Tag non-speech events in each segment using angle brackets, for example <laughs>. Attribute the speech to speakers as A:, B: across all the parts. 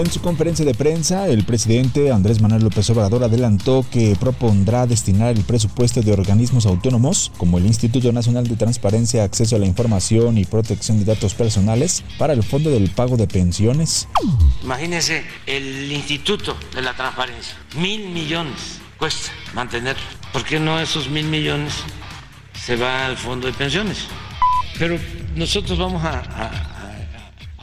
A: En su conferencia de prensa, el presidente Andrés Manuel López Obrador adelantó que propondrá destinar el presupuesto de organismos autónomos, como el Instituto Nacional de Transparencia, Acceso a la Información y Protección de Datos Personales, para el Fondo del Pago de Pensiones.
B: Imagínense el Instituto de la Transparencia, mil millones cuesta mantenerlo. ¿Por qué no esos mil millones se va al Fondo de Pensiones? Pero nosotros vamos a,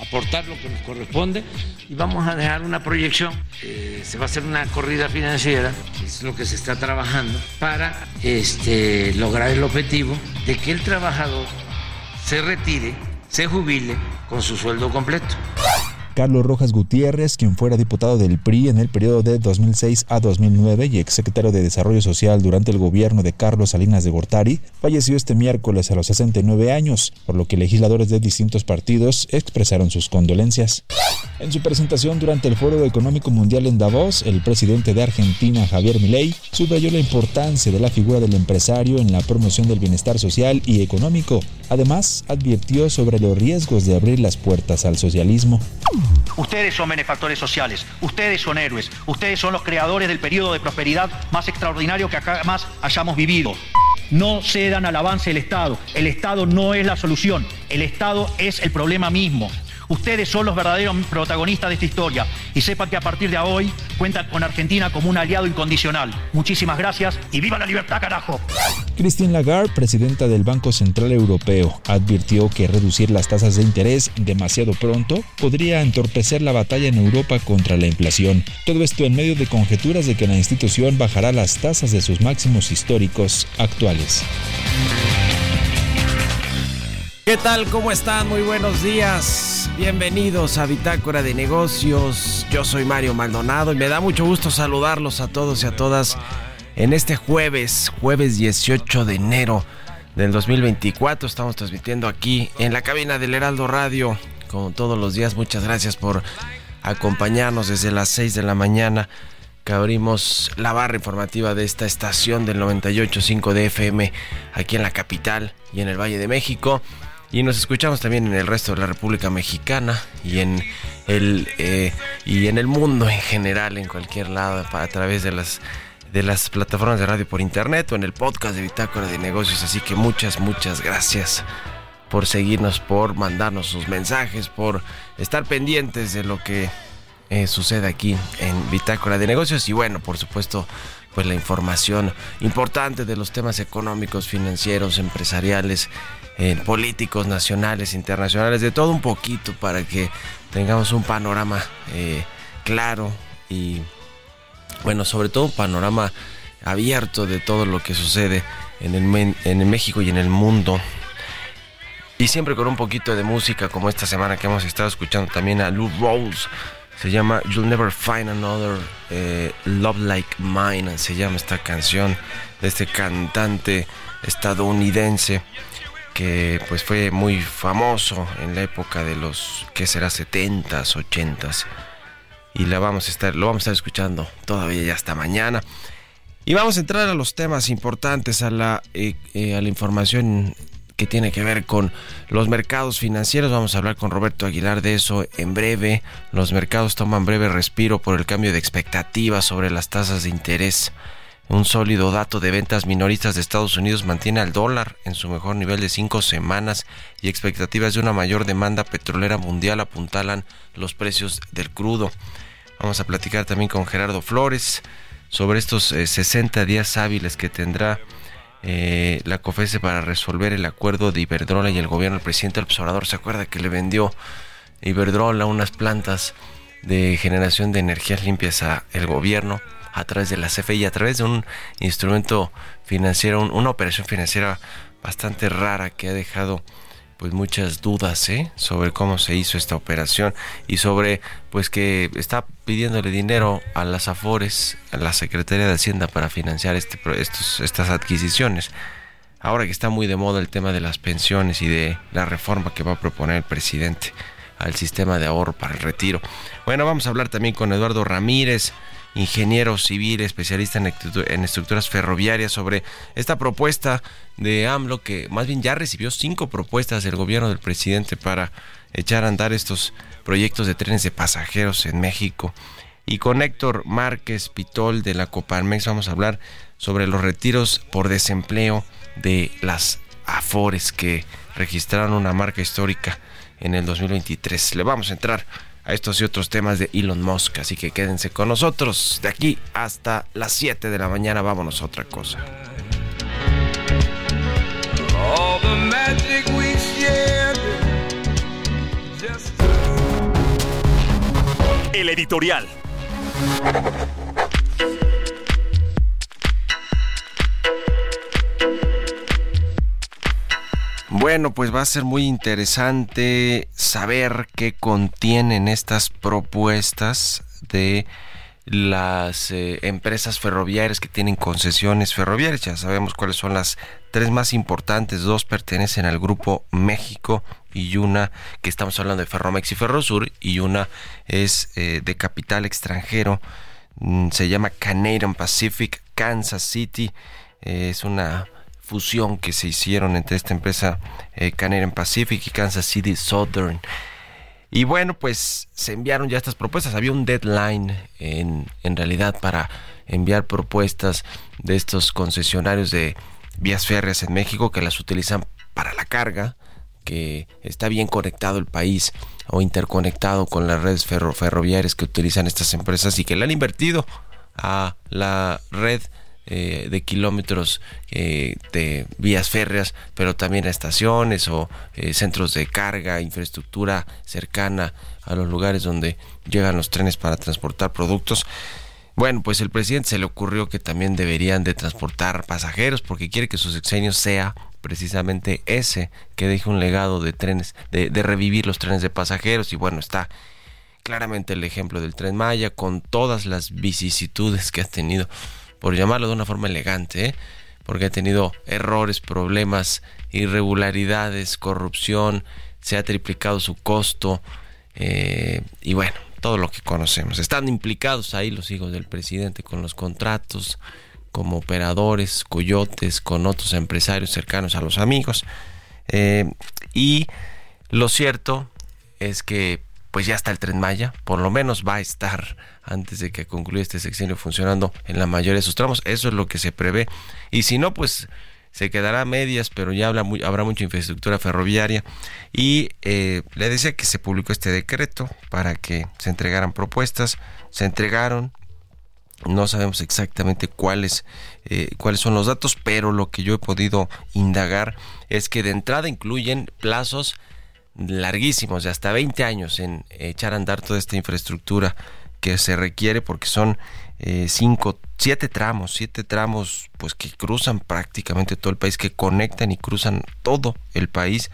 B: aportar lo que nos corresponde y vamos a dejar una proyección. Eh, se va a hacer una corrida financiera, que es lo que se está trabajando, para este, lograr el objetivo de que el trabajador se retire, se jubile con su sueldo completo.
A: Carlos Rojas Gutiérrez, quien fuera diputado del PRI en el periodo de 2006 a 2009 y exsecretario de Desarrollo Social durante el gobierno de Carlos Salinas de Gortari, falleció este miércoles a los 69 años, por lo que legisladores de distintos partidos expresaron sus condolencias. En su presentación durante el Foro Económico Mundial en Davos, el presidente de Argentina, Javier Milei, subrayó la importancia de la figura del empresario en la promoción del bienestar social y económico. Además, advirtió sobre los riesgos de abrir las puertas al socialismo.
C: Ustedes son benefactores sociales, ustedes son héroes, ustedes son los creadores del periodo de prosperidad más extraordinario que jamás hayamos vivido. No cedan al avance del Estado. El Estado no es la solución. El Estado es el problema mismo. Ustedes son los verdaderos protagonistas de esta historia y sepan que a partir de hoy cuentan con Argentina como un aliado incondicional. Muchísimas gracias y viva la libertad, carajo.
A: Christine Lagarde, presidenta del Banco Central Europeo, advirtió que reducir las tasas de interés demasiado pronto podría entorpecer la batalla en Europa contra la inflación. Todo esto en medio de conjeturas de que la institución bajará las tasas de sus máximos históricos actuales.
D: ¿Qué tal? ¿Cómo están? Muy buenos días. Bienvenidos a Bitácora de Negocios. Yo soy Mario Maldonado y me da mucho gusto saludarlos a todos y a todas en este jueves, jueves 18 de enero del 2024. Estamos transmitiendo aquí en la cabina del Heraldo Radio, como todos los días. Muchas gracias por acompañarnos desde las 6 de la mañana que abrimos la barra informativa de esta estación del 98.5 de FM aquí en la capital y en el Valle de México. Y nos escuchamos también en el resto de la República Mexicana y en el eh, y en el mundo en general, en cualquier lado, a través de las de las plataformas de radio por internet o en el podcast de Bitácora de Negocios. Así que muchas, muchas gracias por seguirnos, por mandarnos sus mensajes, por estar pendientes de lo que eh, sucede aquí en Bitácora de Negocios y bueno, por supuesto, pues la información importante de los temas económicos, financieros, empresariales, eh, políticos, nacionales, internacionales, de todo un poquito para que tengamos un panorama eh, claro y bueno, sobre todo un panorama abierto de todo lo que sucede en el, en México y en el mundo. Y siempre con un poquito de música, como esta semana que hemos estado escuchando también a Lou Rose. Se llama You'll Never Find Another eh, Love Like Mine. Se llama esta canción de este cantante estadounidense que pues fue muy famoso en la época de los que será 70s, 80s. Y la vamos a estar, lo vamos a estar escuchando todavía ya hasta mañana. Y vamos a entrar a los temas importantes, a la, eh, eh, a la información que tiene que ver con los mercados financieros. Vamos a hablar con Roberto Aguilar de eso en breve. Los mercados toman breve respiro por el cambio de expectativas sobre las tasas de interés Un sólido dato de ventas minoristas de Estados Unidos mantiene al dólar en su mejor nivel de cinco semanas y expectativas de una mayor demanda petrolera mundial apuntalan los precios del crudo. Vamos a platicar también con Gerardo Flores sobre estos 60 eh, días hábiles que tendrá eh, la COFESE para resolver el acuerdo de Iberdrola y el gobierno. El presidente del observador se acuerda que le vendió Iberdrola unas plantas de generación de energías limpias a el gobierno a través de la CFE y a través de un instrumento financiero, una operación financiera bastante rara que ha dejado pues muchas dudas ¿eh? sobre cómo se hizo esta operación y sobre pues que está pidiéndole dinero a las Afores, a la Secretaría de Hacienda para financiar este, estos, estas adquisiciones. Ahora que está muy de moda el tema de las pensiones y de la reforma que va a proponer el presidente al sistema de ahorro para el retiro. Bueno, vamos a hablar también con Eduardo Ramírez, ingeniero civil, especialista en, estructuras ferroviarias, sobre esta propuesta de AMLO, que más bien ya recibió cinco propuestas del gobierno del presidente para echar a andar estos proyectos de trenes de pasajeros en México. Y con Héctor Márquez Pitol de la Coparmex vamos a hablar sobre los retiros por desempleo de las Afores que registraron una marca histórica en el 2023. Le vamos a entrar a estos y otros temas de Elon Musk. Así que quédense con nosotros de aquí hasta las 7 de la mañana. Vámonos a otra cosa.
E: El editorial.
D: Bueno, pues va a ser muy interesante saber qué contienen estas propuestas de las eh, empresas ferroviarias que tienen concesiones ferroviarias. Ya sabemos cuáles son las tres más importantes. Dos pertenecen al Grupo México y una que estamos hablando de Ferromex y Ferrosur y una es eh, de capital extranjero. Mm, se llama Canadian Pacific Kansas City. es una fusión que se hicieron entre esta empresa eh, Canadian Pacific y Kansas City Southern. Y bueno, pues se enviaron ya estas propuestas. Había un deadline en, en realidad para enviar propuestas de estos concesionarios de vías férreas en México que las utilizan para la carga, que está bien conectado el país o interconectado con las redes ferroviarias que utilizan estas empresas y que le han invertido a la red eh, de kilómetros eh, de vías férreas, pero también a estaciones o eh, centros de carga, infraestructura cercana a los lugares donde llegan los trenes para transportar productos. Bueno, pues el presidente se le ocurrió que también deberían de transportar pasajeros porque quiere que su sexenio sea precisamente ese, que deje un legado de trenes, de, de revivir los trenes de pasajeros y bueno, está claramente el ejemplo del tren Maya con todas las vicisitudes que ha tenido por llamarlo de una forma elegante, ¿eh? porque ha tenido errores, problemas, irregularidades, corrupción, se ha triplicado su costo eh, y bueno, todo lo que conocemos. Están implicados ahí los hijos del presidente con los contratos, como operadores, coyotes, con otros empresarios cercanos a los amigos. Eh, y lo cierto es que pues ya está el tren Maya, por lo menos va a estar antes de que concluya este sexenio funcionando en la mayoría de sus tramos, eso es lo que se prevé, y si no, pues se quedará a medias, pero ya habrá, habrá mucha infraestructura ferroviaria, y eh, le decía que se publicó este decreto para que se entregaran propuestas, se entregaron, no sabemos exactamente cuáles, eh, cuáles son los datos, pero lo que yo he podido indagar es que de entrada incluyen plazos larguísimos, de hasta 20 años en echar a andar toda esta infraestructura que se requiere porque son eh, cinco, siete tramos, siete tramos pues que cruzan prácticamente todo el país, que conectan y cruzan todo el país,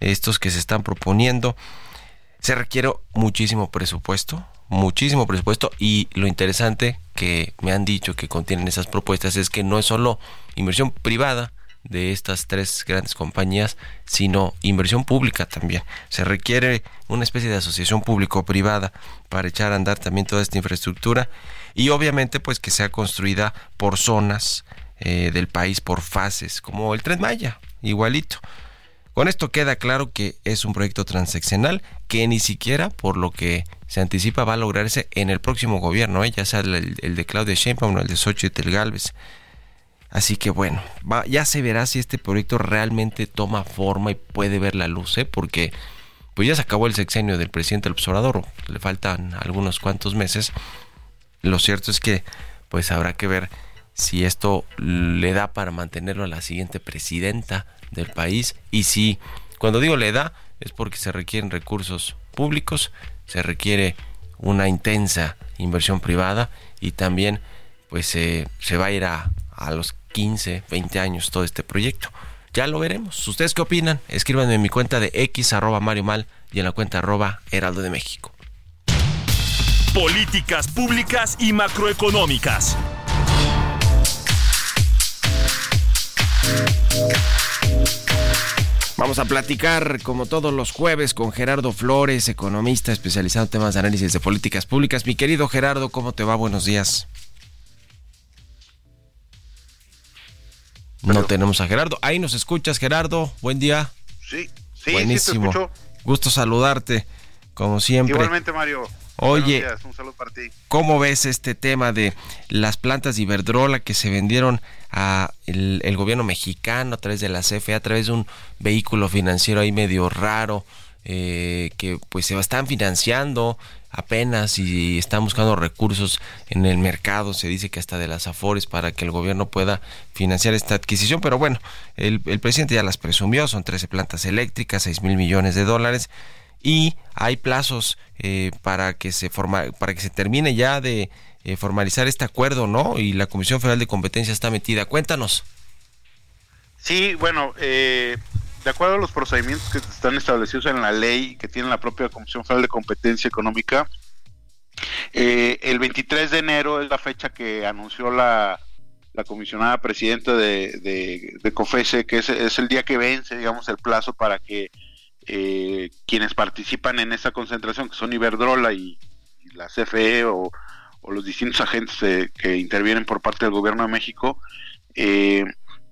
D: estos que se están proponiendo. Se requiere muchísimo presupuesto, muchísimo presupuesto y lo interesante que me han dicho que contienen esas propuestas es que no es solo inversión privada, de estas tres grandes compañías, sino inversión pública también. Se requiere una especie de asociación público-privada para echar a andar también toda esta infraestructura y obviamente pues que sea construida por zonas eh, del país, por fases, como el Tren Maya, igualito. Con esto queda claro que es un proyecto transeccional que ni siquiera, por lo que se anticipa, va a lograrse en el próximo gobierno, ¿eh? ya sea el, de Claudia Sheinbaum o el de Xochitl Galvez. Así que bueno, ya se verá si este proyecto realmente toma forma y puede ver la luz, ¿eh? porque pues ya se acabó el sexenio del presidente del observador, le faltan algunos cuantos meses. Lo cierto es que pues habrá que ver si esto le da para mantenerlo a la siguiente presidenta del país y si cuando digo le da es porque se requieren recursos públicos, se requiere una intensa inversión privada y también pues se va a ir a, a los 15, 20 años todo este proyecto. Ya lo veremos. ¿Ustedes qué opinan? Escríbanme en mi cuenta de X arroba Mario Mal y en la cuenta arroba Heraldo de México.
E: Políticas públicas y macroeconómicas.
D: Vamos a platicar como todos los jueves con Gerardo Flores, economista especializado en temas de análisis de políticas públicas. Mi querido Gerardo, ¿cómo te va? Buenos días. No tenemos a Gerardo. Ahí nos escuchas, Gerardo. Buen día.
F: Sí, sí, Buenísimo. Sí
D: Gusto saludarte, como siempre.
F: Igualmente, Mario.
D: Oye, un saludo para ti. ¿cómo ves este tema de las plantas de Iberdrola que se vendieron a el, gobierno mexicano a través de la CFE, a través de un vehículo financiero ahí medio raro, eh, que pues se están financiando apenas y están buscando recursos en el mercado, se dice que hasta de las afores para que el gobierno pueda financiar esta adquisición, pero bueno, el, presidente ya las presumió, son 13 plantas eléctricas, 6 mil millones de dólares y hay plazos eh, para que se forma, para que se termine ya de eh, formalizar este acuerdo, ¿no? Y la Comisión Federal de Competencia está metida. Cuéntanos.
F: Sí, bueno, eh, de acuerdo a los procedimientos que están establecidos en la ley que tiene la propia Comisión Federal de Competencia Económica, eh, el 23 de enero es la fecha que anunció la, la comisionada presidenta de, de, COFESE, que es, el día que vence, digamos, el plazo para que eh, quienes participan en esta concentración, que son Iberdrola y, la CFE o, los distintos agentes eh, que intervienen por parte del gobierno de México, eh,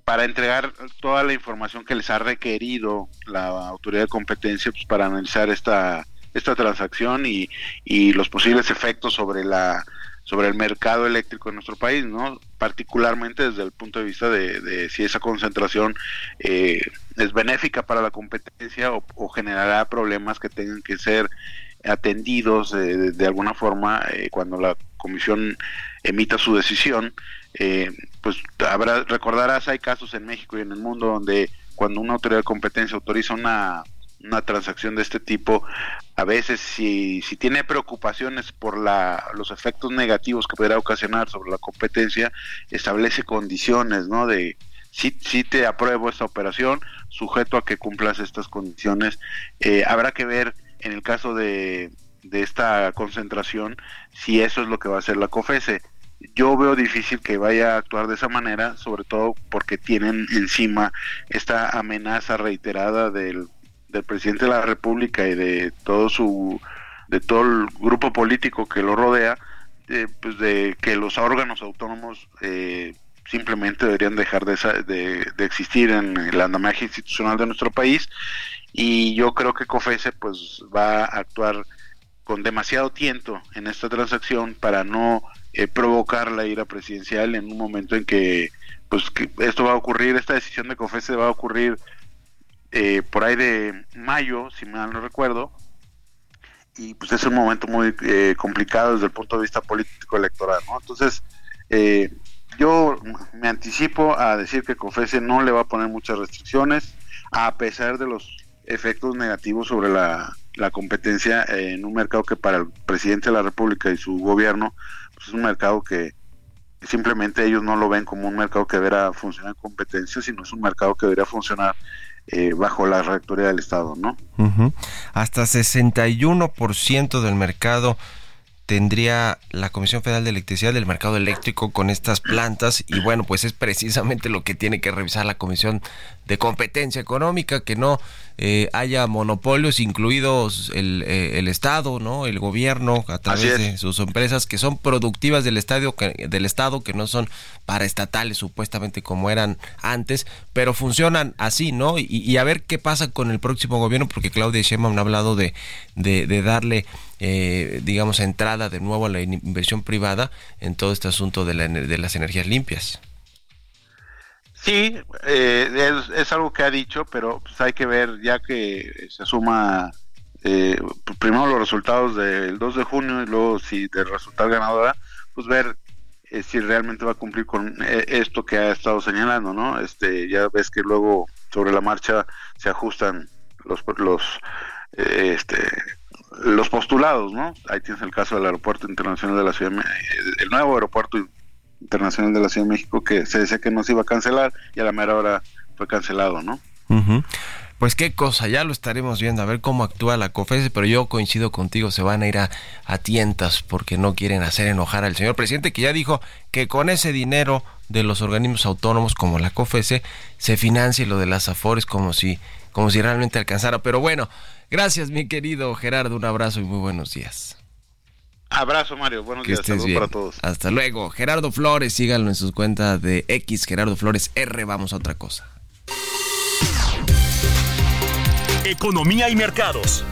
F: para entregar toda la información que les ha requerido la autoridad de competencia pues, para analizar esta, esta transacción y, y los posibles efectos sobre la sobre el mercado eléctrico en nuestro país, ¿no? Particularmente desde el punto de vista de, si esa concentración eh, es benéfica para la competencia o, generará problemas que tengan que ser atendidos eh, de, alguna forma eh, cuando la comisión emita su decisión eh, pues habrá, recordarás, hay casos en México y en el mundo donde cuando una autoridad de competencia autoriza una, una transacción de este tipo, a veces si, si tiene preocupaciones por la, los efectos negativos que podrá ocasionar sobre la competencia, establece condiciones, ¿no? De si, si te apruebo esta operación, sujeto a que cumplas estas condiciones. Eh, habrá que ver en el caso de, de esta concentración si eso es lo que va a hacer la COFESE yo veo difícil que vaya a actuar de esa manera, sobre todo porque tienen encima esta amenaza reiterada del, presidente de la República y de todo su de todo el grupo político que lo rodea, pues de que los órganos autónomos eh, simplemente deberían dejar de, de, existir en el andamaje institucional de nuestro país. Y yo creo que COFESE pues va a actuar con demasiado tiento en esta transacción para no eh, provocar la ira presidencial en un momento en que pues que esto va a ocurrir, esta decisión de COFESE va a ocurrir eh, por ahí de mayo, si mal no recuerdo, y pues es un momento muy eh, complicado desde el punto de vista político electoral, ¿no? Entonces, yo me anticipo a decir que COFESE no le va a poner muchas restricciones, a pesar de los efectos negativos sobre la, la competencia en un mercado que para el presidente de la República y su gobierno pues, es un mercado que simplemente ellos no lo ven como un mercado que deberá funcionar en competencia, sino es un mercado que debería funcionar eh, bajo la rectoría del Estado, ¿no?
D: Hasta 61% del mercado tendría la Comisión Federal de Electricidad del mercado eléctrico con estas plantas y bueno, pues es precisamente lo que tiene que revisar la Comisión de Competencia Económica, que no eh, haya monopolios, incluidos el, eh, el, Estado, ¿no? El gobierno, a través de sus empresas que son productivas del, estadio, del Estado, que no son paraestatales supuestamente como eran antes, pero funcionan así, ¿no? Y, a ver qué pasa con el próximo gobierno, porque Claudia Sheinbaum ha hablado de, de, darle, eh, digamos, entrada de nuevo a la inversión privada en todo este asunto de, la, de las energías limpias.
F: Sí, eh, es, algo que ha dicho, pero pues hay que ver ya que se suma eh, primero los resultados del 2 de junio y luego si de resultar ganadora, pues ver eh, si realmente va a cumplir con esto que ha estado señalando, ¿no? Este, ya ves que luego sobre la marcha se ajustan los los este los postulados, ¿no? Ahí tienes el caso del aeropuerto internacional de la ciudad, el nuevo aeropuerto Internacional de la Ciudad de México que se decía que no se iba a cancelar y a la mera hora fue cancelado, ¿no?
D: Pues qué cosa, ya lo estaremos viendo, a ver cómo actúa la COFESE, pero yo coincido contigo, se van a ir a, tientas porque no quieren hacer enojar al señor presidente que ya dijo que con ese dinero de los organismos autónomos como la COFESE se financie lo de las AFORES como si, como si realmente alcanzara. Pero bueno, gracias mi querido Gerardo, un abrazo y muy buenos días.
F: Abrazo, Mario. Buenos días. Saludos para todos.
D: Hasta luego. Gerardo Flores, síganlo en sus cuentas de X, Gerardo Flores R. Vamos a otra cosa.
E: Economía y mercados.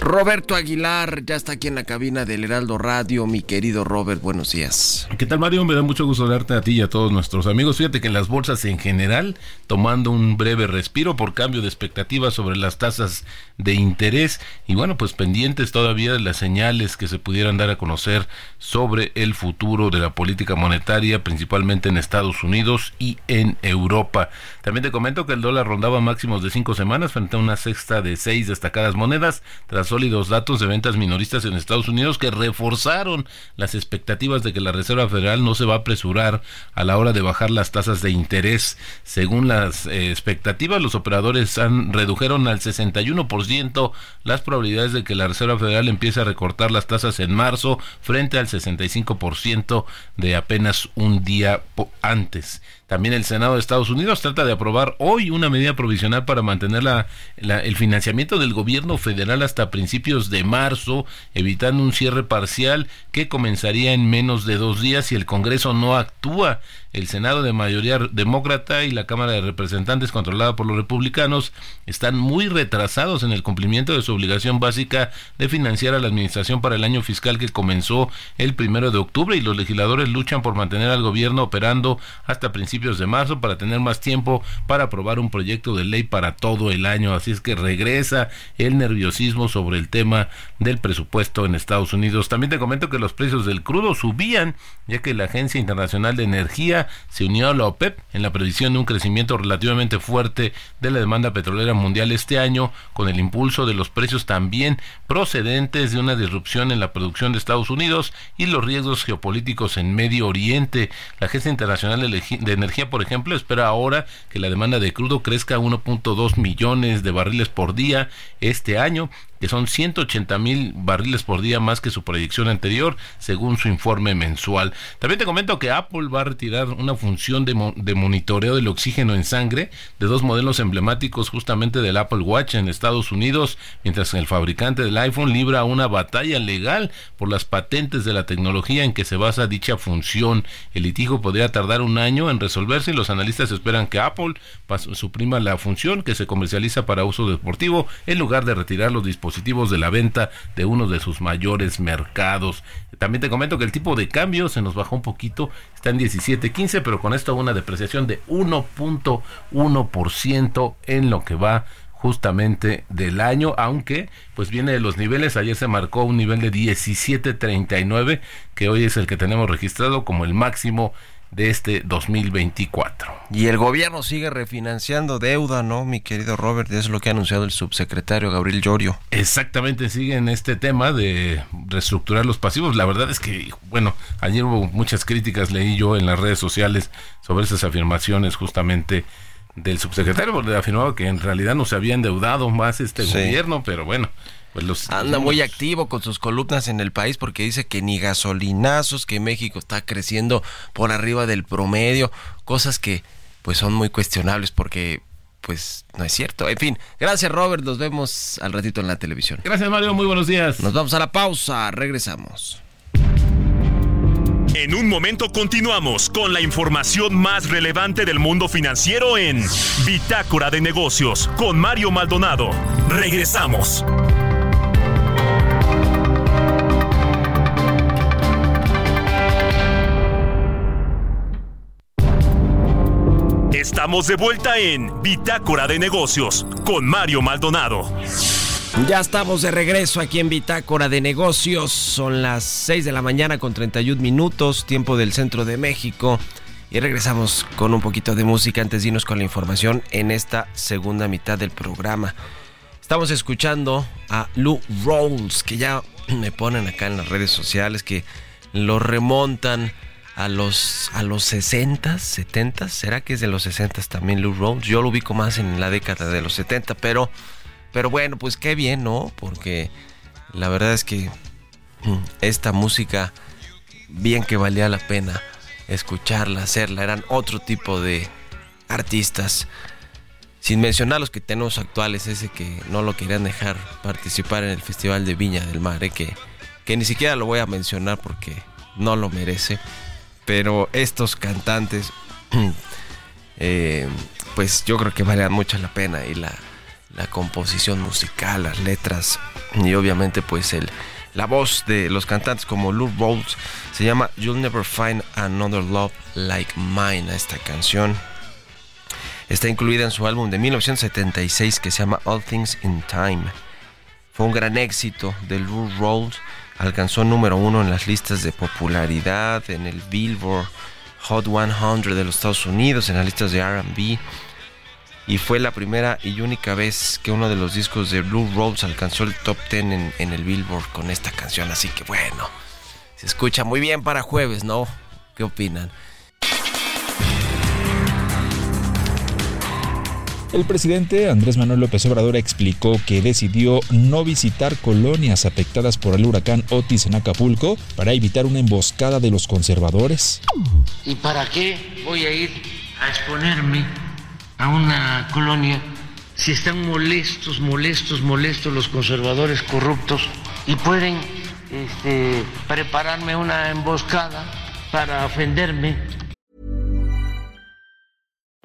D: Roberto Aguilar ya está aquí en la cabina del Heraldo Radio. Mi querido Robert, buenos días.
G: ¿Qué tal, Mario? Me da mucho gusto darte a ti y a todos nuestros amigos. Fíjate que en las bolsas en general, tomando un breve respiro por cambio de expectativas sobre las tasas de interés y bueno, pues pendientes todavía de las señales que se pudieran dar a conocer sobre el futuro de la política monetaria, principalmente en Estados Unidos y en Europa. También te comento que el dólar rondaba máximos de cinco semanas frente a una sexta de seis destacadas monedas, tras sólidos datos de ventas minoristas en Estados Unidos que reforzaron las expectativas de que la Reserva Federal no se va a apresurar a la hora de bajar las tasas de interés. Según las eh, expectativas, los operadores han redujeron al 61% las probabilidades de que la Reserva Federal empiece a recortar las tasas en marzo frente al 65% de apenas un día antes. También el Senado de Estados Unidos trata de aprobar hoy una medida provisional para mantener el financiamiento del gobierno federal hasta principios de marzo, evitando un cierre parcial que comenzaría en menos de dos días si el Congreso no actúa el Senado de mayoría demócrata y la Cámara de Representantes controlada por los republicanos están muy retrasados en el cumplimiento de su obligación básica de financiar a la administración para el año fiscal que comenzó el primero de octubre y los legisladores luchan por mantener al gobierno operando hasta principios de marzo para tener más tiempo para aprobar un proyecto de ley para todo el año. Así es que regresa el nerviosismo sobre el tema del presupuesto en Estados Unidos. También te comento que los precios del crudo subían ya que la Agencia Internacional de Energía se unió a la OPEP en la previsión de un crecimiento relativamente fuerte de la demanda petrolera mundial este año, con el impulso de los precios también procedentes de una disrupción en la producción de Estados Unidos y los riesgos geopolíticos en Medio Oriente. La Agencia Internacional de Energía, por ejemplo, espera ahora que la demanda de crudo crezca a 1.2 millones de barriles por día este año que son 180 mil barriles por día más que su proyección anterior, según su informe mensual. También te comento que Apple va a retirar una función de, monitoreo del oxígeno en sangre de dos modelos emblemáticos justamente del Apple Watch en Estados Unidos, mientras el fabricante del iPhone libra una batalla legal por las patentes de la tecnología en que se basa dicha función. El litigio podría tardar un año en resolverse y los analistas esperan que Apple suprima la función que se comercializa para uso deportivo en lugar de retirar los dispositivos positivos de la venta de uno de sus mayores mercados. También te comento que el tipo de cambio se nos bajó un poquito, está en 17.15, pero con esto una depreciación de 1.1% en lo que va justamente del año, aunque pues viene de los niveles, ayer se marcó un nivel de 17.39, que hoy es el que tenemos registrado como el máximo de este 2024.
D: Y el gobierno sigue refinanciando deuda, ¿no, mi querido Robert? Es lo que ha anunciado el subsecretario Gabriel Llorio.
G: Exactamente, sigue en este tema de reestructurar los pasivos. La verdad es que, bueno, ayer hubo muchas críticas, leí yo en las redes sociales sobre esas afirmaciones justamente del subsecretario, porque afirmaba que en realidad no se había endeudado más este gobierno, pero bueno,
D: pues Anda muy activo con sus columnas en el país porque dice que ni gasolinazos, que México está creciendo por arriba del promedio, cosas que pues son muy cuestionables porque pues no es cierto. En fin, gracias Robert, nos vemos al ratito en la televisión.
G: Gracias Mario, muy buenos días.
D: Nos vamos a la pausa, regresamos.
E: En un momento continuamos con la información más relevante del mundo financiero en Bitácora de Negocios con Mario Maldonado. Regresamos. Estamos de vuelta en Bitácora de Negocios con Mario Maldonado.
D: Ya estamos de regreso aquí en Bitácora de Negocios. Son las 6 de la mañana con 31 minutos, tiempo del centro de México. Y regresamos con un poquito de música antes de irnos con la información en esta segunda mitad del programa. Estamos escuchando a Lou Rawls, que ya me ponen acá en las redes sociales, que lo remontan a los, a los 60, 70. ¿Será que es de los 60 también Lou Rawls? Yo lo ubico más en la década de los 70, pero, pero bueno, pues qué bien, ¿no? Porque la verdad es que mm, esta música, bien que valía la pena escucharla, hacerla, eran otro tipo de artistas. Sin mencionar los que tenemos actuales, ese que no lo querían dejar participar en el Festival de Viña del Mar, ¿eh? que, que ni siquiera lo voy a mencionar porque no lo merece pero estos cantantes, <clears throat> eh, pues yo creo que valían mucho la pena y la, composición musical, las letras y obviamente pues el, la voz de los cantantes como Lou Rawls se llama You'll Never Find Another Love Like Mine, esta canción. Está incluida en su álbum de 1976 que se llama All Things in Time. Fue un gran éxito de Lou Rawls alcanzó número uno en las listas de popularidad, en el Billboard Hot 100 de los Estados Unidos, en las listas de RB. Y fue la primera y única vez que uno de los discos de Blue Rose alcanzó el top 10 en, en el Billboard con esta canción. Así que bueno, se escucha muy bien para jueves, ¿no? ¿Qué opinan?
A: El presidente Andrés Manuel López Obrador explicó que decidió no visitar colonias afectadas por el huracán Otis en Acapulco para evitar una emboscada de los conservadores.
B: ¿Y para qué voy a ir a exponerme a una colonia si están molestos, molestos, molestos los conservadores corruptos y pueden este, prepararme una emboscada para ofenderme?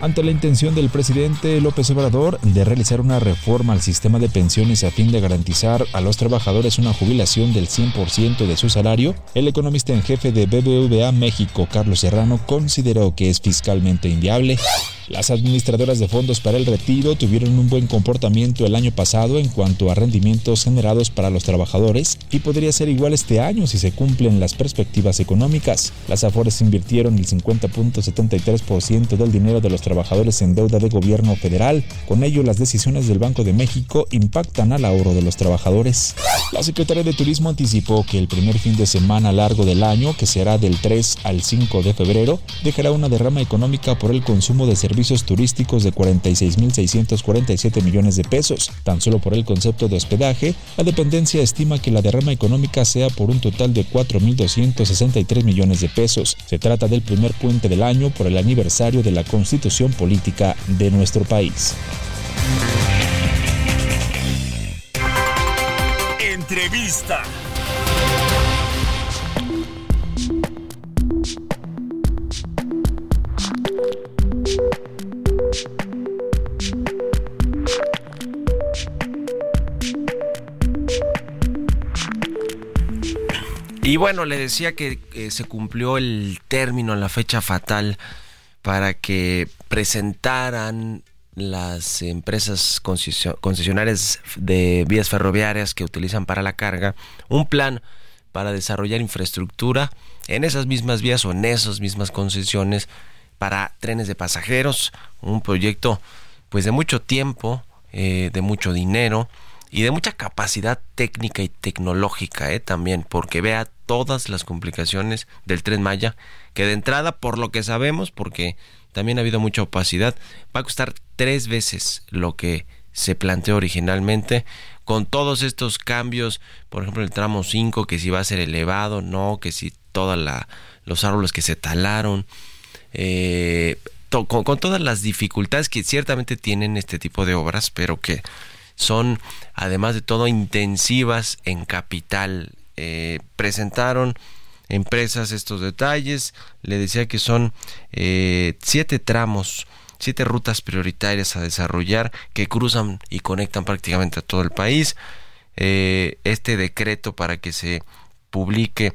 A: Ante la intención del presidente López Obrador de realizar una reforma al sistema de pensiones a fin de garantizar a los trabajadores una jubilación del 100% de su salario, el economista en jefe de BBVA México, Carlos Serrano, consideró que es fiscalmente inviable. Las administradoras de fondos para el retiro tuvieron un buen comportamiento el año pasado en cuanto a rendimientos generados para los trabajadores y podría ser igual este año si se cumplen las perspectivas económicas. Las Afores invirtieron el 50.73% del dinero de los trabajadores en deuda de gobierno federal. Con ello, las decisiones del Banco de México impactan al ahorro de los trabajadores. La Secretaría de Turismo anticipó que el primer fin de semana largo del año, que será del 3 al 5 de febrero, dejará una derrama económica por el consumo de servicios servicios turísticos de 46.647 millones de pesos. Tan solo por el concepto de hospedaje, la dependencia estima que la derrama económica sea por un total de 4.263 millones de pesos. Se trata del primer puente del año por el aniversario de la constitución política de nuestro país.
E: Entrevista.
D: Bueno, le decía que se cumplió el término, la fecha fatal para que presentaran las empresas concesionarias de vías ferroviarias que utilizan para la carga un plan para desarrollar infraestructura en esas mismas vías o en esas mismas concesiones para trenes de pasajeros, un proyecto pues de mucho tiempo, eh, de mucho dinero, y de mucha capacidad técnica y tecnológica ¿eh? también, porque vea todas las complicaciones del tren Maya, que de entrada, por lo que sabemos, porque también ha habido mucha opacidad, va a costar tres veces lo que se planteó originalmente, con todos estos cambios, por ejemplo el tramo 5, que si va a ser elevado, no, que si todos los árboles que se talaron, eh, con, todas las dificultades que ciertamente tienen este tipo de obras, pero que son además de todo intensivas en capital. Eh, presentaron empresas estos detalles, le decía que son eh, siete tramos, siete rutas prioritarias a desarrollar que cruzan y conectan prácticamente a todo el país. Eh, este decreto para que se publique,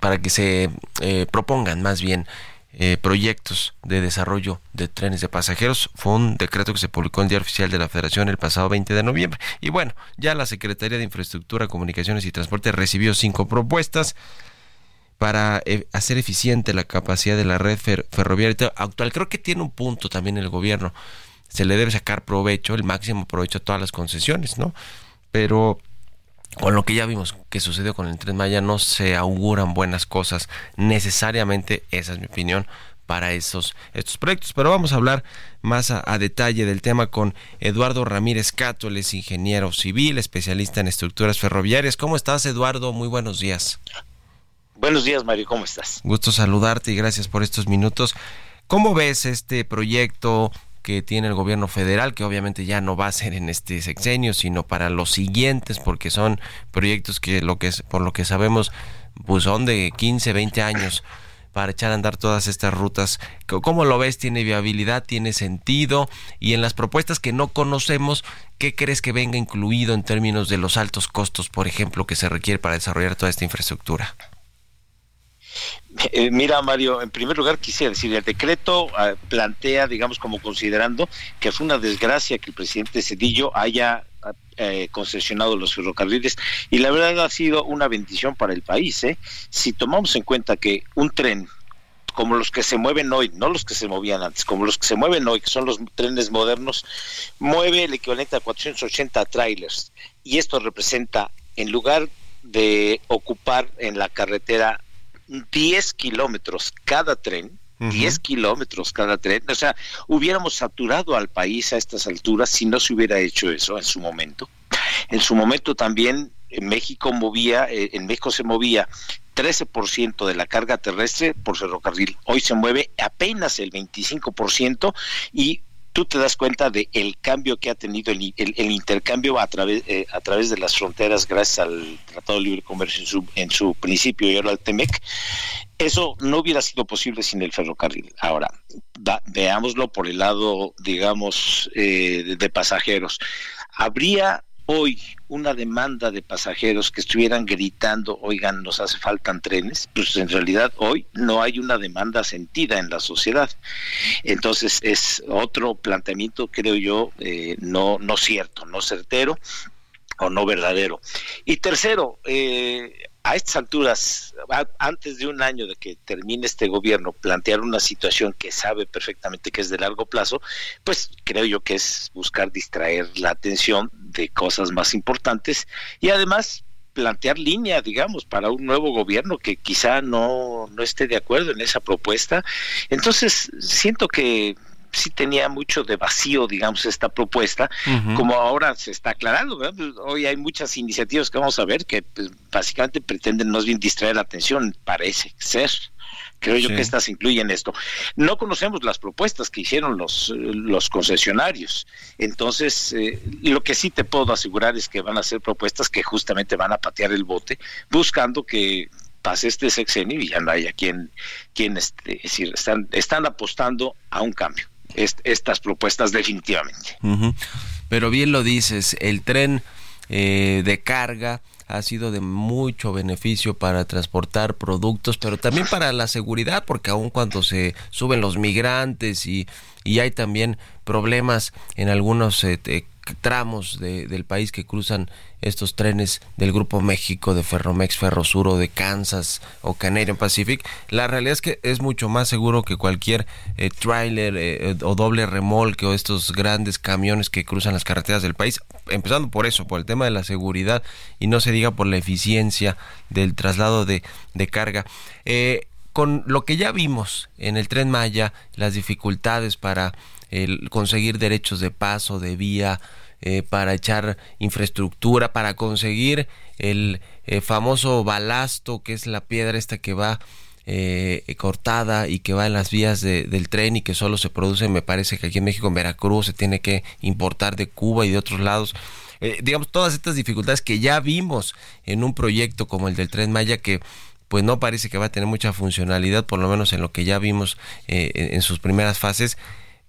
D: para que se propongan más bien eh, proyectos de desarrollo de trenes de pasajeros. Fue un decreto que se publicó en el Diario Oficial de la Federación el pasado 20 de noviembre. Y bueno, ya la Secretaría de Infraestructura, Comunicaciones y Transporte recibió cinco propuestas para eh, hacer eficiente la capacidad de la red ferroviaria actual. Creo que tiene un punto también el gobierno. Se le debe sacar provecho, el máximo provecho a todas las concesiones, ¿no? Pero con lo que ya vimos que sucedió con el Tren Maya, no se auguran buenas cosas necesariamente, esa es mi opinión, para esos, estos proyectos. Pero vamos a hablar más a, detalle del tema con Eduardo Ramírez Cato, él es ingeniero civil, especialista en estructuras ferroviarias. ¿Cómo estás, Eduardo? Muy buenos días.
H: Buenos días, Mario, ¿cómo estás?
D: Gusto saludarte y gracias por estos minutos. ¿Cómo ves este proyecto? Que tiene el gobierno federal, que obviamente ya no va a ser en este sexenio, sino para los siguientes, porque son proyectos que, lo que por lo que sabemos, pues son de 15, 20 años para echar a andar todas estas rutas. ¿Cómo lo ves? ¿Tiene viabilidad? ¿Tiene sentido? Y en las propuestas que no conocemos, ¿qué crees que venga incluido en términos de los altos costos, por ejemplo, que se requiere para desarrollar toda esta infraestructura?
H: Eh, mira, Mario, en primer lugar quisiera decir, el decreto ah, plantea, digamos, como considerando que fue una desgracia que el presidente Cedillo haya ah, eh, concesionado los ferrocarriles y la verdad ha sido una bendición para el país. ¿eh? Si tomamos en cuenta que un tren como los que se mueven hoy, no los que se movían antes, como los que se mueven hoy, que son los trenes modernos, mueve el equivalente a 480 trailers. Y esto representa, en lugar de ocupar en la carretera 10 kilómetros cada tren, 10 kilómetros cada tren. O sea, hubiéramos saturado al país a estas alturas si no se hubiera hecho eso en su momento. En su momento también en México movía, eh, en México se movía 13% de la carga terrestre por ferrocarril. Hoy se mueve apenas el 25% y tú te das cuenta de el cambio que ha tenido el, el, intercambio a través eh, a través de las fronteras gracias al Tratado de Libre Comercio en su, en su principio y ahora al TEMEC. Eso no hubiera sido posible sin el ferrocarril. Ahora, veámoslo por el lado, digamos, eh, de pasajeros. Habría hoy una demanda de pasajeros que estuvieran gritando, oigan, nos hace faltan trenes, pues en realidad hoy no hay una demanda sentida en la sociedad. Entonces es otro planteamiento, creo yo, eh, no, no cierto, no certero o no verdadero. Y tercero, eh, a estas alturas, antes de un año de que termine este gobierno, plantear una situación que sabe perfectamente que es de largo plazo, pues creo yo que es buscar distraer la atención de cosas más importantes y además plantear línea, digamos, para un nuevo gobierno que quizá no, no esté de acuerdo en esa propuesta. Entonces, siento que sí tenía mucho de vacío, digamos, esta propuesta, como ahora se está aclarando. Pues, hoy hay muchas iniciativas que vamos a ver que pues, básicamente pretenden más bien distraer la atención, parece ser. Creo yo que estas incluyen esto. No conocemos las propuestas que hicieron los, los concesionarios. Entonces, eh, lo que sí te puedo asegurar es que van a ser propuestas que justamente van a patear el bote, buscando que pase este sexenio y ya no haya quien, quien este, es decir, están, están apostando a un cambio estas propuestas definitivamente.
D: Pero bien lo dices, el tren eh, de carga ha sido de mucho beneficio para transportar productos, pero también para la seguridad, porque aun cuando se suben los migrantes y, y hay también problemas en algunos eh, tramos del país que cruzan estos trenes del Grupo México, de Ferromex, Ferrosur o de Kansas o Canadian Pacific, la realidad es que es mucho más seguro que cualquier eh, trailer eh, o doble remolque o estos grandes camiones que cruzan las carreteras del país, empezando por eso, por el tema de la seguridad y no se diga por la eficiencia del traslado de, de carga. Eh, con lo que ya vimos en el tren Maya, las dificultades para el conseguir derechos de paso, de vía, eh, para echar infraestructura, para conseguir el eh, famoso balasto, que es la piedra esta que va eh, cortada y que va en las vías del tren y que solo se produce, me parece que aquí en México, en Veracruz, se tiene que importar de Cuba y de otros lados. digamos, todas estas dificultades que ya vimos en un proyecto como el del tren Maya que pues no parece que va a tener mucha funcionalidad, por lo menos en lo que ya vimos en sus primeras fases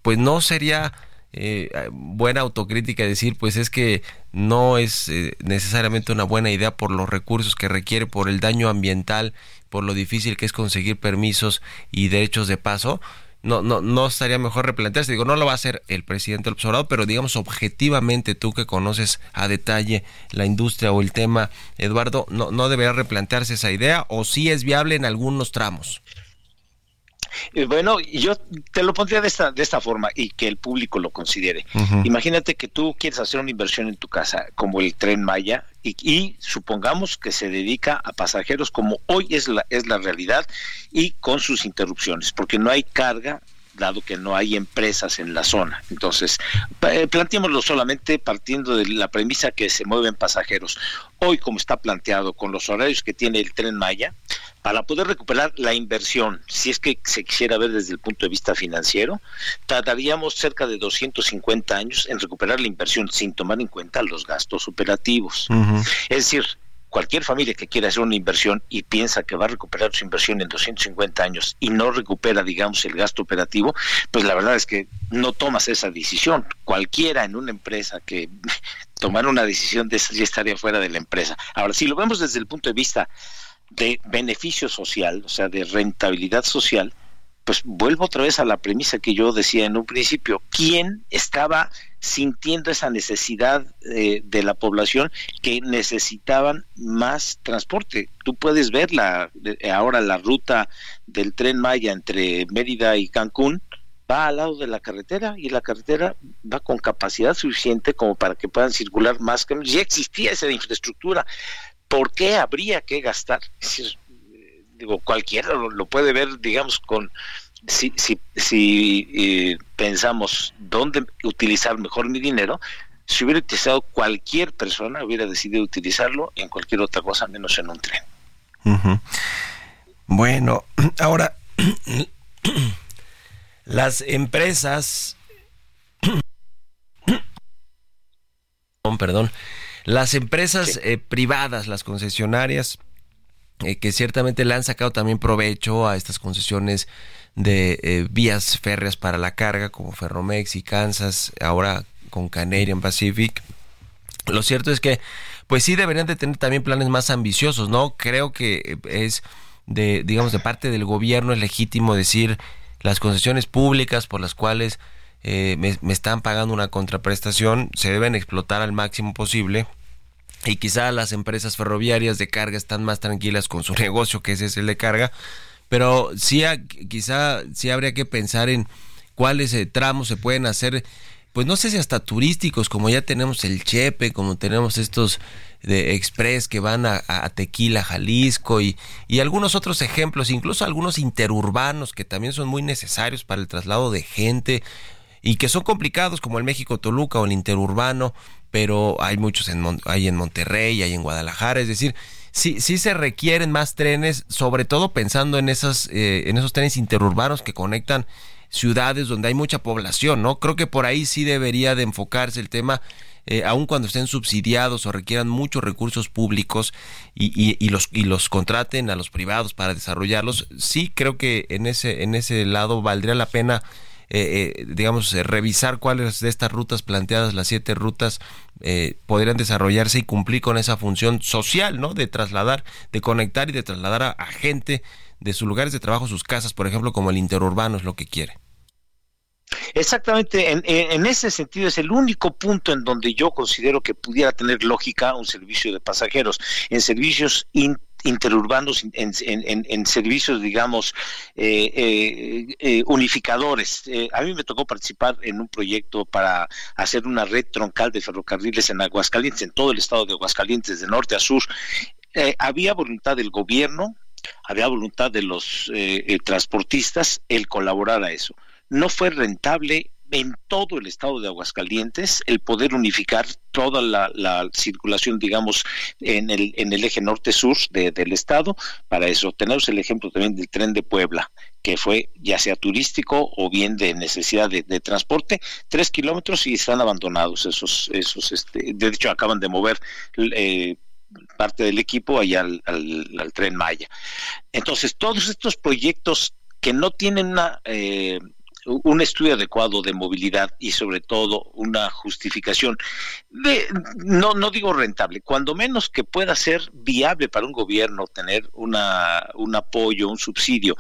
D: pues no sería eh, buena autocrítica decir, pues es que no es eh, necesariamente una buena idea por los recursos que requiere, por el daño ambiental, por lo difícil que es conseguir permisos y derechos de paso. No, no, no estaría mejor replantearse. Digo, no lo va a hacer el presidente del observador, pero digamos objetivamente tú que conoces a detalle la industria o el tema, Eduardo, no, no debería replantearse esa idea o si es viable en algunos tramos.
H: Eh, bueno, yo te lo pondría de esta, de esta forma y que el público lo considere. Imagínate que tú quieres hacer una inversión en tu casa, como el tren Maya, y, supongamos que se dedica a pasajeros como hoy es la, es la realidad y con sus interrupciones, porque no hay carga dado que no hay empresas en la zona. Entonces, eh, planteémoslo solamente partiendo de la premisa que se mueven pasajeros. Hoy, como está planteado, con los horarios que tiene el tren Maya, para poder recuperar la inversión, si es que se quisiera ver desde el punto de vista financiero, tardaríamos cerca de 250 años en recuperar la inversión sin tomar en cuenta los gastos operativos. Es decir, cualquier familia que quiera hacer una inversión y piensa que va a recuperar su inversión en 250 años y no recupera, digamos, el gasto operativo, pues la verdad es que no tomas esa decisión. Cualquiera en una empresa que <laughs> tomar una decisión de esa ya estaría fuera de la empresa. Ahora, si lo vemos desde el punto de vista de beneficio social, o sea, de rentabilidad social, pues vuelvo otra vez a la premisa que yo decía en un principio, ¿quién estaba sintiendo esa necesidad eh, de la población que necesitaban más transporte? Tú puedes ver la, ahora la ruta del tren Maya entre Mérida y Cancún, va al lado de la carretera y la carretera va con capacidad suficiente como para que puedan circular más camiones. Ya existía esa infraestructura. ¿Por qué habría que gastar? digo, cualquiera lo, puede ver, digamos, con si, si, si eh, pensamos dónde utilizar mejor mi dinero, si hubiera utilizado cualquier persona, hubiera decidido utilizarlo en cualquier otra cosa, menos en un tren.
D: Bueno, <clears throat> ahora, <clears throat> las empresas, <clears throat> perdón, las empresas eh, privadas, las concesionarias, eh, que ciertamente le han sacado también provecho a estas concesiones de eh, vías férreas para la carga, como Ferromex y Kansas, ahora con Canadian Pacific. Lo cierto es que, pues sí deberían de tener también planes más ambiciosos, ¿no? Creo que es de, digamos, de parte del gobierno es legítimo decir las concesiones públicas por las cuales eh, me, están pagando una contraprestación se deben explotar al máximo posible y quizá las empresas ferroviarias de carga están más tranquilas con su <laughs> negocio que ese es el de carga, pero sí quizá sí habría que pensar en cuáles eh, tramos se pueden hacer, pues no sé si hasta turísticos, como ya tenemos el Chepe, como tenemos estos de Express que van a, Tequila, Jalisco y, y, algunos otros ejemplos, incluso algunos interurbanos que también son muy necesarios para el traslado de gente y que son complicados como el México Toluca o el interurbano, pero hay muchos en, hay en Monterrey, hay en Guadalajara, es decir, sí, sí se requieren más trenes, sobre todo pensando en, esas, eh, en esos trenes interurbanos que conectan ciudades donde hay mucha población, ¿no? Creo que por ahí sí debería de enfocarse el tema, eh, aun cuando estén subsidiados o requieran muchos recursos públicos y, y, y, los, y los contraten a los privados para desarrollarlos, sí creo que en ese, en ese lado valdría la pena eh, eh, digamos, eh, revisar cuáles de estas rutas planteadas, las siete rutas, podrían desarrollarse y cumplir con esa función social, ¿no? De trasladar, de conectar y de trasladar a, gente de sus lugares de trabajo, sus casas, por ejemplo, como el interurbano es lo que quiere.
H: Exactamente, en, en, ese sentido es el único punto en donde yo considero que pudiera tener lógica un servicio de pasajeros. En servicios interurbanos en, servicios, digamos, eh, eh, eh, unificadores. a mí me tocó participar en un proyecto para hacer una red troncal de ferrocarriles en Aguascalientes, en todo el estado de Aguascalientes, de norte a sur. había voluntad del gobierno, había voluntad de los transportistas el colaborar a eso. No fue rentable en todo el estado de Aguascalientes el poder unificar toda la, circulación, digamos, en el, en el eje norte-sur del estado. Para eso tenemos el ejemplo también del tren de Puebla, que fue ya sea turístico o bien de necesidad de, transporte, tres kilómetros y están abandonados esos, esos, este, de hecho acaban de mover eh, parte del equipo allá al, al, tren Maya. Entonces, todos estos proyectos que no tienen una eh, un estudio adecuado de movilidad y sobre todo una justificación de, no, no digo rentable, cuando menos que pueda ser viable para un gobierno tener una, un apoyo, un subsidio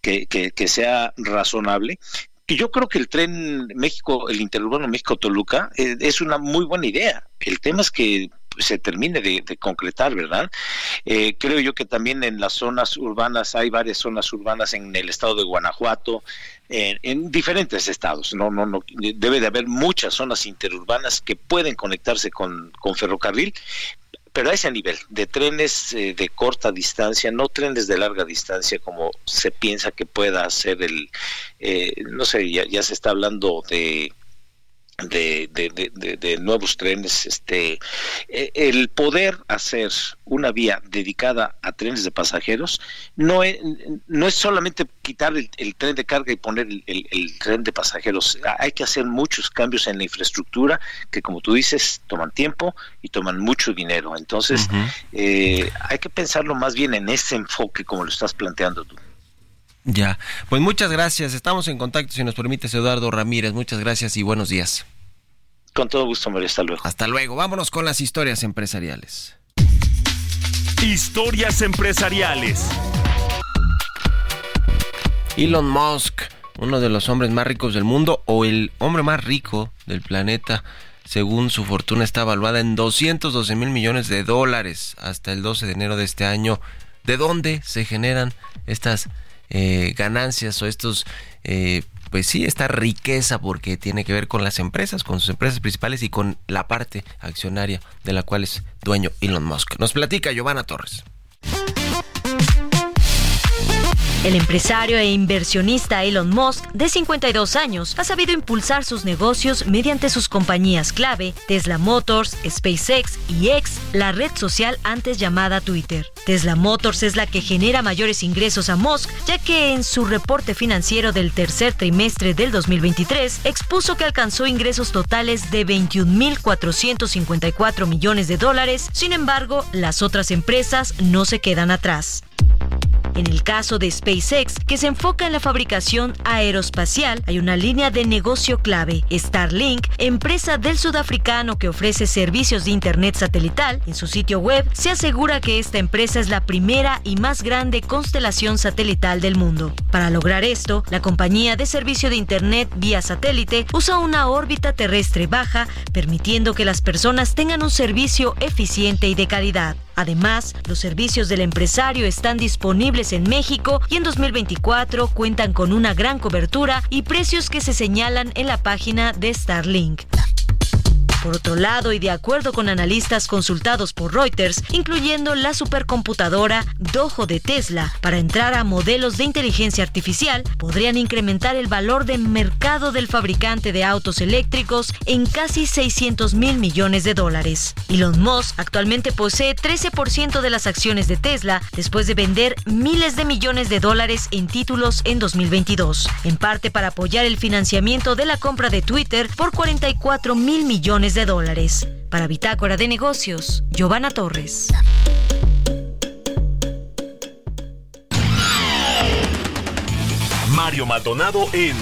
H: que, que, sea razonable, yo creo que el tren México, el interurbano México-Toluca, eh, es una muy buena idea. El tema es que se termine de, concretar, ¿verdad? Eh, creo yo que también en las zonas urbanas, hay varias zonas urbanas en el estado de Guanajuato, en diferentes estados, no, no, no, debe de haber muchas zonas interurbanas que pueden conectarse con, ferrocarril, pero a ese nivel, de trenes eh, de corta distancia, no trenes de larga distancia como se piensa que pueda ser el, eh, no sé, ya se está hablando de de, de, de, nuevos trenes, este, e, el poder hacer una vía dedicada a trenes de pasajeros no es, no es solamente quitar el, tren de carga y poner el, tren de pasajeros, hay que hacer muchos cambios en la infraestructura que como tú dices toman tiempo y toman mucho dinero, entonces eh, hay que pensarlo más bien en ese enfoque como lo estás planteando tú.
D: Ya, pues muchas gracias. Estamos en contacto, si nos permites, Eduardo Ramírez. Muchas gracias y buenos días.
H: Con todo gusto, María. Hasta luego.
D: Hasta luego. Vámonos con las historias empresariales.
E: Historias empresariales.
D: Elon Musk, uno de los hombres más ricos del mundo o el hombre más rico del planeta, según su fortuna está evaluada en 212 mil millones de dólares hasta el 12 de enero de este año. ¿De dónde se generan estas eh, ganancias o estos, eh, pues sí, esta riqueza porque tiene que ver con las empresas, con sus empresas principales y con la parte accionaria de la cual es dueño Elon Musk. Nos platica Giovanna Torres.
I: El empresario e inversionista Elon Musk, de 52 años, ha sabido impulsar sus negocios mediante sus compañías clave, Tesla Motors, SpaceX y X, la red social antes llamada Twitter. Tesla Motors es la que genera mayores ingresos a Musk, ya que en su reporte financiero del tercer trimestre del 2023 expuso que alcanzó ingresos totales de 21.454 millones de dólares. Sin embargo, las otras empresas no se quedan atrás. En el caso de SpaceX, que se enfoca en la fabricación aeroespacial, hay una línea de negocio clave, Starlink, empresa del sudafricano que ofrece servicios de Internet satelital. En su sitio web se asegura que esta empresa es la primera y más grande constelación satelital del mundo. Para lograr esto, la compañía de servicio de Internet vía satélite usa una órbita terrestre baja, permitiendo que las personas tengan un servicio eficiente y de calidad. Además, los servicios del empresario están disponibles en México y en 2024 cuentan con una gran cobertura y precios que se señalan en la página de Starlink. Por otro lado, y de acuerdo con analistas consultados por Reuters, incluyendo la supercomputadora Dojo de Tesla, para entrar a modelos de inteligencia artificial, podrían incrementar el valor de mercado del fabricante de autos eléctricos en casi 600 mil millones de dólares. Elon Musk actualmente posee 13% de las acciones de Tesla después de vender miles de millones de dólares en títulos en 2022, en parte para apoyar el financiamiento de la compra de Twitter por 44 mil millones de dólares. Para Bitácora de Negocios, Giovanna Torres.
E: Mario Maldonado en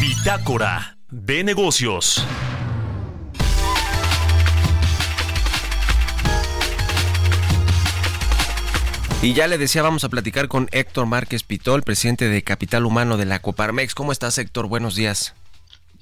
E: Bitácora de Negocios.
D: Y ya le decía, vamos a platicar con Héctor Márquez Pitol, presidente de Capital Humano de la Coparmex. ¿Cómo estás, Héctor? Buenos días.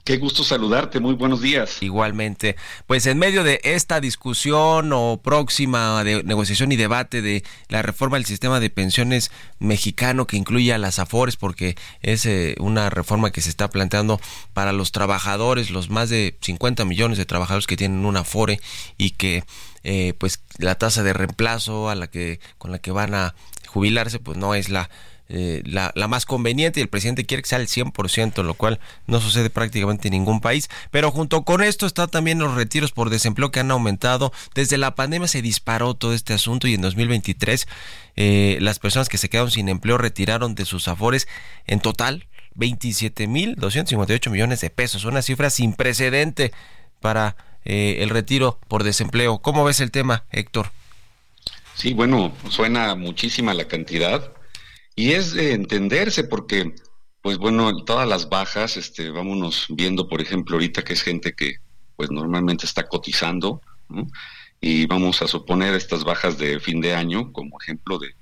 J: Qué gusto saludarte, muy buenos días.
D: Igualmente, pues en medio de esta discusión o próxima de negociación y debate de la reforma del sistema de pensiones mexicano que incluye a las AFORES, porque es eh, una reforma que se está planteando para los trabajadores, los más de 50 millones de trabajadores que tienen una AFORE y que eh, pues la tasa de reemplazo a la que con la que van a jubilarse pues no es la eh, la, la, más conveniente y el presidente quiere que sea el 100%, lo cual no sucede prácticamente en ningún país. Pero junto con esto está también los retiros por desempleo que han aumentado. Desde la pandemia se disparó todo este asunto y en 2023 eh, las personas que se quedaron sin empleo retiraron de sus afores en total 27.258 millones de pesos, una cifra sin precedente para eh, el retiro por desempleo. ¿Cómo ves el tema, Héctor?
J: Sí, bueno, suena muchísima la cantidad y es de entenderse porque, pues bueno, todas las bajas, este, vámonos viendo, por ejemplo, ahorita que es gente que pues normalmente está cotizando, y vamos a suponer estas bajas de fin de año como ejemplo de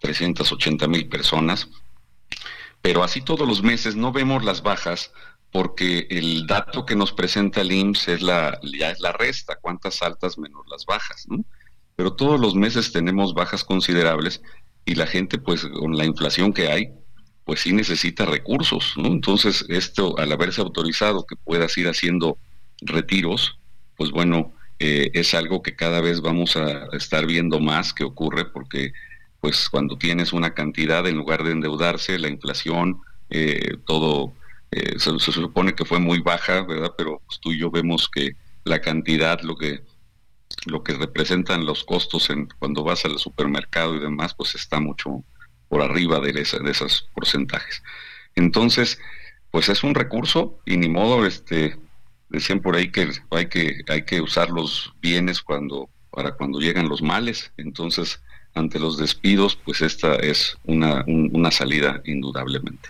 J: 380 mil personas, pero así todos los meses no vemos las bajas porque el dato que nos presenta el IMSS es la, ya es la resta, cuántas altas menos las bajas, ¿no? Pero todos los meses tenemos bajas considerables y la gente pues con la inflación que hay pues sí necesita recursos, ¿no? Entonces esto al haberse autorizado que puedas ir haciendo retiros, pues bueno, eh, es algo que cada vez vamos a estar viendo más que ocurre porque pues cuando tienes una cantidad en lugar de endeudarse, la inflación, eh, todo eh, se, supone que fue muy baja, ¿verdad? Pero pues, tú y yo vemos que la cantidad, lo que lo que representan los costos en, cuando vas al supermercado y demás, pues está mucho por arriba de, de esos porcentajes. Entonces, pues es un recurso y ni modo, este, decían por ahí que hay que, hay que usar los bienes cuando, para cuando llegan los males. Entonces, ante los despidos, pues esta es una, una salida indudablemente.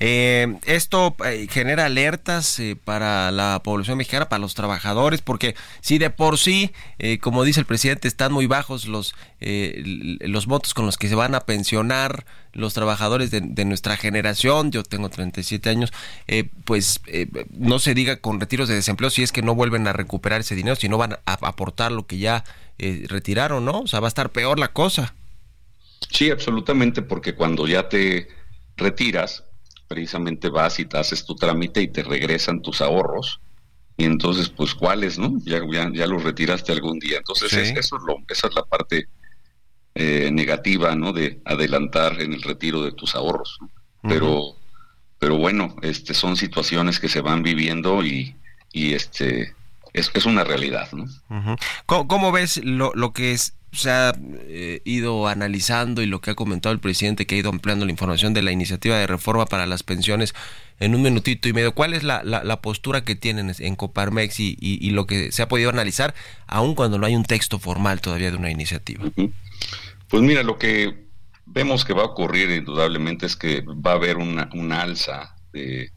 D: Eh, esto eh, genera alertas eh, para la población mexicana, para los trabajadores, porque si de por sí, como dice el presidente, están muy bajos los, los votos con los que se van a pensionar los trabajadores de, nuestra generación, yo tengo 37 años, pues no se diga con retiros de desempleo si es que no vuelven a recuperar ese dinero, si no van a aportar lo que ya retiraron, ¿no? O sea, va a estar peor la cosa.
J: Sí, absolutamente, porque cuando ya te retiras, precisamente vas y te haces tu trámite y te regresan tus ahorros. Y entonces, pues, ¿cuáles, no? Ya, ya, los retiraste algún día. Entonces, eso es lo, esa es la parte eh, negativa, ¿no? De adelantar en el retiro de tus ahorros. Pero, pero bueno, este, son situaciones que se van viviendo y, y este, es, es una realidad, ¿no?
D: ¿Cómo, ves lo, lo que es se ha eh, ido analizando y lo que ha comentado el presidente que ha ido ampliando la información de la iniciativa de reforma para las pensiones en un minutito y medio. ¿Cuál es la, la, postura que tienen en Coparmex y, y, lo que se ha podido analizar, aun cuando no hay un texto formal todavía de una iniciativa?
J: Pues mira, lo que vemos que va a ocurrir indudablemente es que va a haber una, alza de,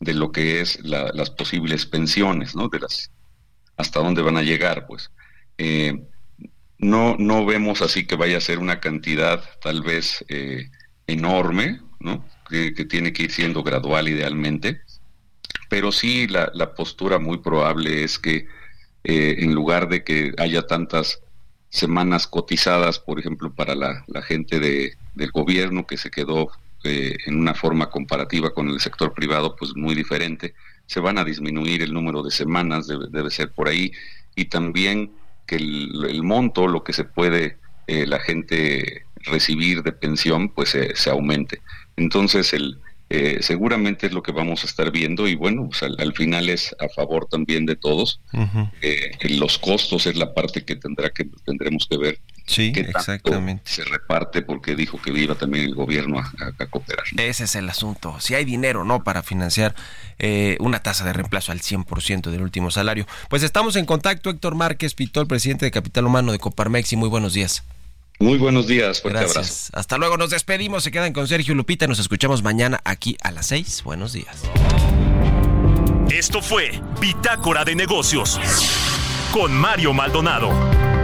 J: de, lo que es las posibles pensiones, ¿no? De las hasta dónde van a llegar, pues. Eh, no, no vemos así que vaya a ser una cantidad tal vez eh, enorme, ¿no? Que, tiene que ir siendo gradual idealmente, pero sí la, la postura muy probable es que eh, en lugar de que haya tantas semanas cotizadas, por ejemplo, para la, la gente de, del gobierno que se quedó eh, en una forma comparativa con el sector privado, pues muy diferente, se van a disminuir el número de semanas, debe, debe ser por ahí, y también que el, monto, lo que se puede eh, la gente recibir de pensión, pues se aumente. Entonces, el, eh, seguramente es lo que vamos a estar viendo y bueno, pues al, final es a favor también de todos. Eh, los costos es la parte que tendrá que tendremos que ver.
D: Sí, exactamente.
J: Se reparte porque dijo que iba también el gobierno a, cooperar.
D: Ese es el asunto. Si hay dinero, ¿no? Para financiar eh, una tasa de reemplazo al 100% del último salario. Pues estamos en contacto. Héctor Márquez Pitol, presidente de Capital Humano de Coparmex y muy buenos días.
J: Muy buenos días, fuerte Gracias.
D: Hasta luego, nos despedimos, se quedan con Sergio Lupita, nos escuchamos mañana aquí a las 6. Buenos días.
E: Esto fue Bitácora de Negocios con Mario Maldonado.